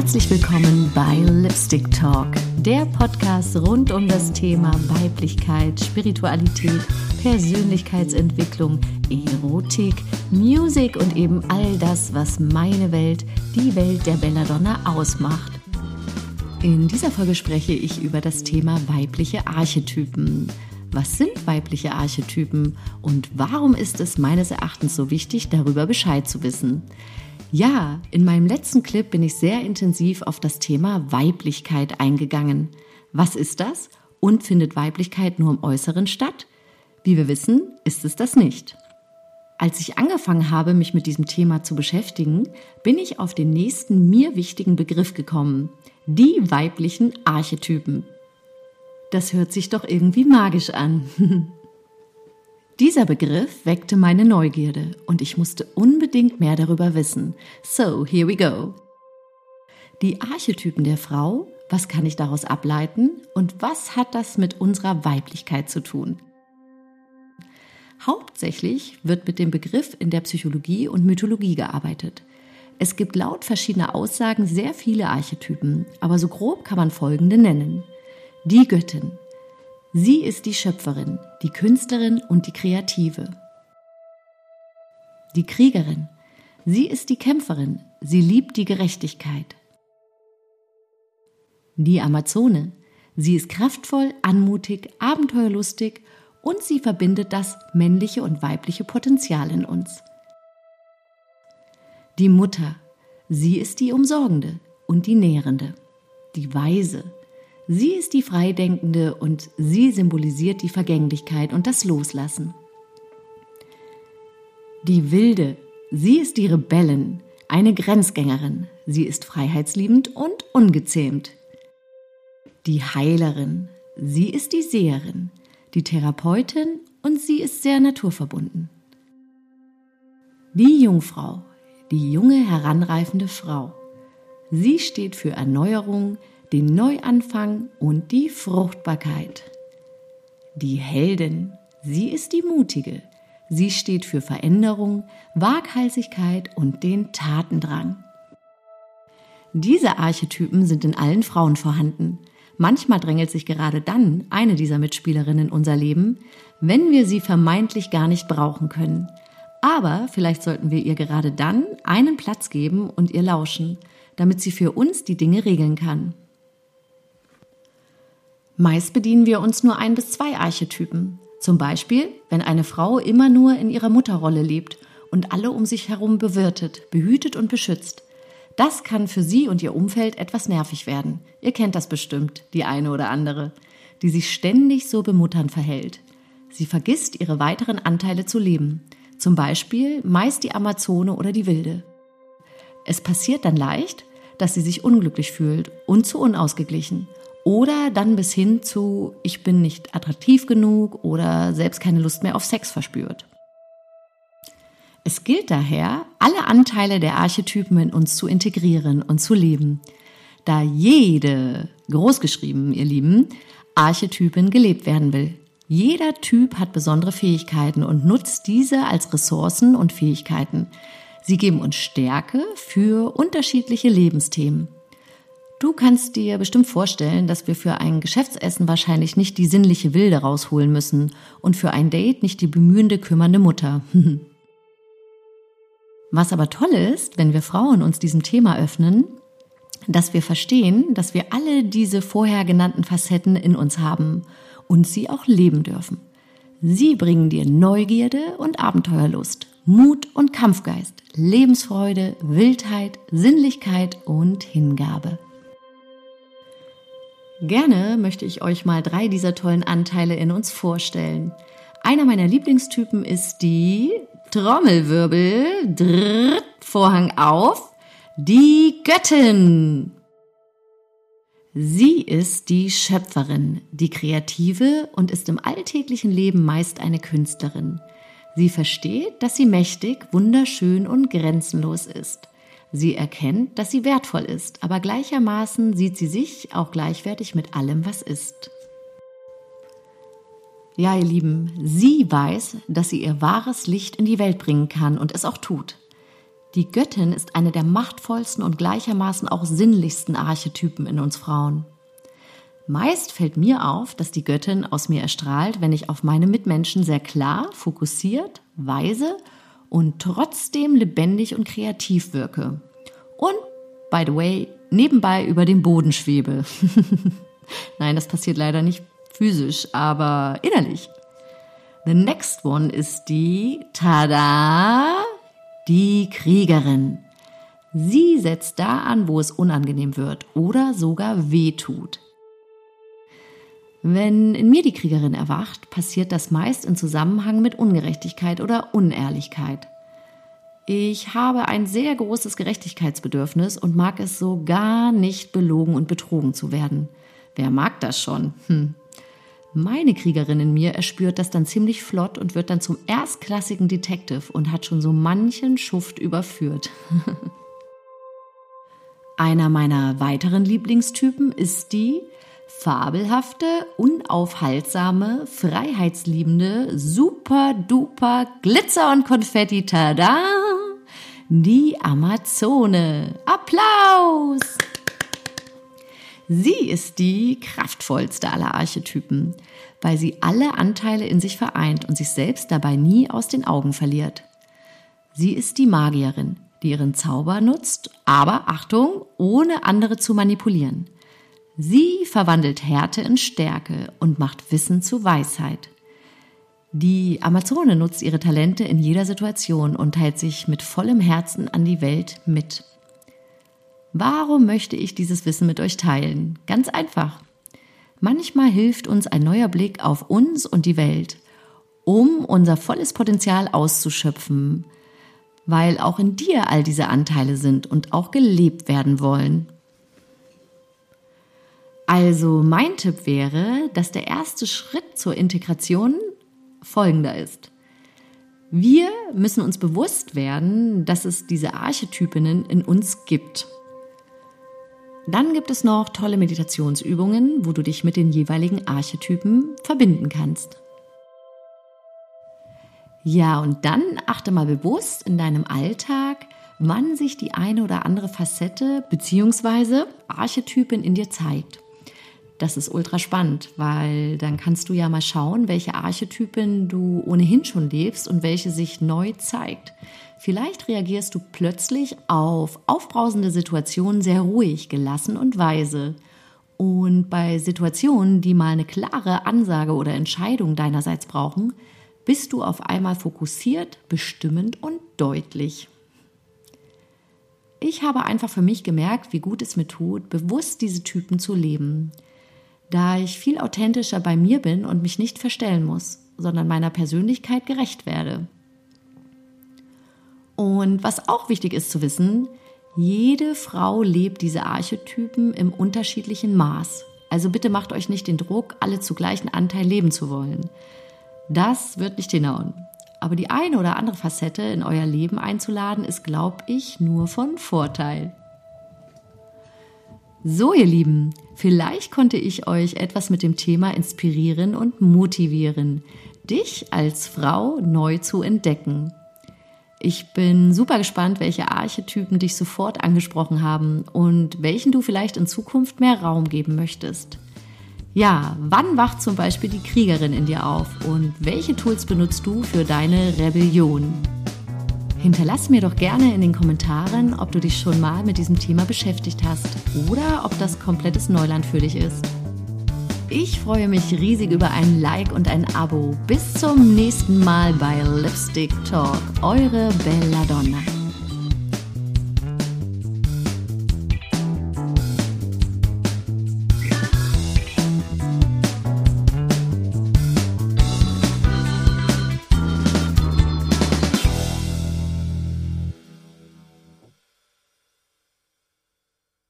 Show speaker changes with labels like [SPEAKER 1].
[SPEAKER 1] Herzlich willkommen bei Lipstick Talk, der Podcast rund um das Thema Weiblichkeit, Spiritualität, Persönlichkeitsentwicklung, Erotik, Musik und eben all das, was meine Welt, die Welt der Belladonna ausmacht. In dieser Folge spreche ich über das Thema weibliche Archetypen. Was sind weibliche Archetypen und warum ist es meines Erachtens so wichtig, darüber Bescheid zu wissen? Ja, in meinem letzten Clip bin ich sehr intensiv auf das Thema Weiblichkeit eingegangen. Was ist das und findet Weiblichkeit nur im Äußeren statt? Wie wir wissen, ist es das nicht. Als ich angefangen habe, mich mit diesem Thema zu beschäftigen, bin ich auf den nächsten mir wichtigen Begriff gekommen. Die weiblichen Archetypen. Das hört sich doch irgendwie magisch an. Dieser Begriff weckte meine Neugierde und ich musste unbedingt mehr darüber wissen. So, here we go. Die Archetypen der Frau, was kann ich daraus ableiten und was hat das mit unserer Weiblichkeit zu tun? Hauptsächlich wird mit dem Begriff in der Psychologie und Mythologie gearbeitet. Es gibt laut verschiedener Aussagen sehr viele Archetypen, aber so grob kann man folgende nennen. Die Göttin. Sie ist die Schöpferin, die Künstlerin und die Kreative. Die Kriegerin. Sie ist die Kämpferin, sie liebt die Gerechtigkeit. Die Amazone. Sie ist kraftvoll, anmutig, abenteuerlustig und sie verbindet das männliche und weibliche Potenzial in uns. Die Mutter. Sie ist die Umsorgende und die Nährende. Die Weise. Sie ist die Freidenkende und sie symbolisiert die Vergänglichkeit und das Loslassen. Die Wilde, sie ist die Rebellin, eine Grenzgängerin. Sie ist freiheitsliebend und ungezähmt. Die Heilerin, sie ist die Seherin, die Therapeutin und sie ist sehr naturverbunden. Die Jungfrau, die junge heranreifende Frau. Sie steht für Erneuerung, den Neuanfang und die Fruchtbarkeit. Die Heldin, sie ist die Mutige. Sie steht für Veränderung, Waghalsigkeit und den Tatendrang. Diese Archetypen sind in allen Frauen vorhanden. Manchmal drängelt sich gerade dann eine dieser Mitspielerinnen in unser Leben, wenn wir sie vermeintlich gar nicht brauchen können. Aber vielleicht sollten wir ihr gerade dann einen Platz geben und ihr lauschen, damit sie für uns die Dinge regeln kann. Meist bedienen wir uns nur ein bis zwei Archetypen. Zum Beispiel, wenn eine Frau immer nur in ihrer Mutterrolle lebt und alle um sich herum bewirtet, behütet und beschützt. Das kann für sie und ihr Umfeld etwas nervig werden. Ihr kennt das bestimmt, die eine oder andere, die sich ständig so bemutternd verhält. Sie vergisst, ihre weiteren Anteile zu leben. Zum Beispiel meist die Amazone oder die Wilde. Es passiert dann leicht, dass sie sich unglücklich fühlt und zu unausgeglichen oder dann bis hin zu, ich bin nicht attraktiv genug oder selbst keine Lust mehr auf Sex verspürt. Es gilt daher, alle Anteile der Archetypen in uns zu integrieren und zu leben, da jede, großgeschrieben, ihr Lieben, Archetypin gelebt werden will. Jeder Typ hat besondere Fähigkeiten und nutzt diese als Ressourcen und Fähigkeiten. Sie geben uns Stärke für unterschiedliche Lebensthemen. Du kannst dir bestimmt vorstellen, dass wir für ein Geschäftsessen wahrscheinlich nicht die sinnliche Wilde rausholen müssen und für ein Date nicht die bemühende, kümmernde Mutter. Was aber toll ist, wenn wir Frauen uns diesem Thema öffnen, dass wir verstehen, dass wir alle diese vorher genannten Facetten in uns haben und sie auch leben dürfen. Sie bringen dir Neugierde und Abenteuerlust, Mut und Kampfgeist, Lebensfreude, Wildheit, Sinnlichkeit und Hingabe. Gerne möchte ich euch mal drei dieser tollen Anteile in uns vorstellen. Einer meiner Lieblingstypen ist die Trommelwirbel, drrrt, Vorhang auf, die Göttin. Sie ist die Schöpferin, die Kreative und ist im alltäglichen Leben meist eine Künstlerin. Sie versteht, dass sie mächtig, wunderschön und grenzenlos ist. Sie erkennt, dass sie wertvoll ist, aber gleichermaßen sieht sie sich auch gleichwertig mit allem, was ist. Ja, ihr Lieben, sie weiß, dass sie ihr wahres Licht in die Welt bringen kann und es auch tut. Die Göttin ist eine der machtvollsten und gleichermaßen auch sinnlichsten Archetypen in uns Frauen. Meist fällt mir auf, dass die Göttin aus mir erstrahlt, wenn ich auf meine Mitmenschen sehr klar, fokussiert, weise und trotzdem lebendig und kreativ wirke. Und, by the way, nebenbei über dem Boden schwebe. Nein, das passiert leider nicht physisch, aber innerlich. The next one ist die, tada, die Kriegerin. Sie setzt da an, wo es unangenehm wird oder sogar weh tut. Wenn in mir die Kriegerin erwacht, passiert das meist in Zusammenhang mit Ungerechtigkeit oder Unehrlichkeit. Ich habe ein sehr großes Gerechtigkeitsbedürfnis und mag es so gar nicht belogen und betrogen zu werden. Wer mag das schon? Hm. Meine Kriegerin in mir erspürt das dann ziemlich flott und wird dann zum erstklassigen Detective und hat schon so manchen Schuft überführt. Einer meiner weiteren Lieblingstypen ist die fabelhafte, unaufhaltsame, freiheitsliebende, super duper Glitzer und Konfetti, tada! Die Amazone. Applaus! Sie ist die kraftvollste aller Archetypen, weil sie alle Anteile in sich vereint und sich selbst dabei nie aus den Augen verliert. Sie ist die Magierin, die ihren Zauber nutzt, aber Achtung, ohne andere zu manipulieren. Sie verwandelt Härte in Stärke und macht Wissen zu Weisheit. Die Amazone nutzt ihre Talente in jeder Situation und teilt sich mit vollem Herzen an die Welt mit. Warum möchte ich dieses Wissen mit euch teilen? Ganz einfach. Manchmal hilft uns ein neuer Blick auf uns und die Welt, um unser volles Potenzial auszuschöpfen, weil auch in dir all diese Anteile sind und auch gelebt werden wollen. Also mein Tipp wäre, dass der erste Schritt zur Integration folgender ist. Wir müssen uns bewusst werden, dass es diese Archetypinnen in uns gibt. Dann gibt es noch tolle Meditationsübungen, wo du dich mit den jeweiligen Archetypen verbinden kannst. Ja, und dann achte mal bewusst in deinem Alltag, wann sich die eine oder andere Facette bzw. Archetypin in dir zeigt. Das ist ultra spannend, weil dann kannst du ja mal schauen, welche Archetypen du ohnehin schon lebst und welche sich neu zeigt. Vielleicht reagierst du plötzlich auf aufbrausende Situationen sehr ruhig, gelassen und weise. Und bei Situationen, die mal eine klare Ansage oder Entscheidung deinerseits brauchen, bist du auf einmal fokussiert, bestimmend und deutlich. Ich habe einfach für mich gemerkt, wie gut es mir tut, bewusst diese Typen zu leben, da ich viel authentischer bei mir bin und mich nicht verstellen muss, sondern meiner Persönlichkeit gerecht werde. Und was auch wichtig ist zu wissen, jede Frau lebt diese Archetypen im unterschiedlichen Maß. Also bitte macht euch nicht den Druck, alle zu gleichen Anteil leben zu wollen. Das wird nicht hinhauen. Aber die eine oder andere Facette in euer Leben einzuladen, ist, glaube ich, nur von Vorteil. So, ihr Lieben, vielleicht konnte ich euch etwas mit dem Thema inspirieren und motivieren, dich als Frau neu zu entdecken. Ich bin super gespannt, welche Archetypen dich sofort angesprochen haben und welchen du vielleicht in Zukunft mehr Raum geben möchtest. Ja, wann wacht zum Beispiel die Kriegerin in dir auf und welche Tools benutzt du für deine Rebellion? Hinterlass mir doch gerne in den Kommentaren, ob du dich schon mal mit diesem Thema beschäftigt hast oder ob das komplettes Neuland für dich ist. Ich freue mich riesig über ein Like und ein Abo. Bis zum nächsten Mal bei Lipstick Talk. Eure Belladonna.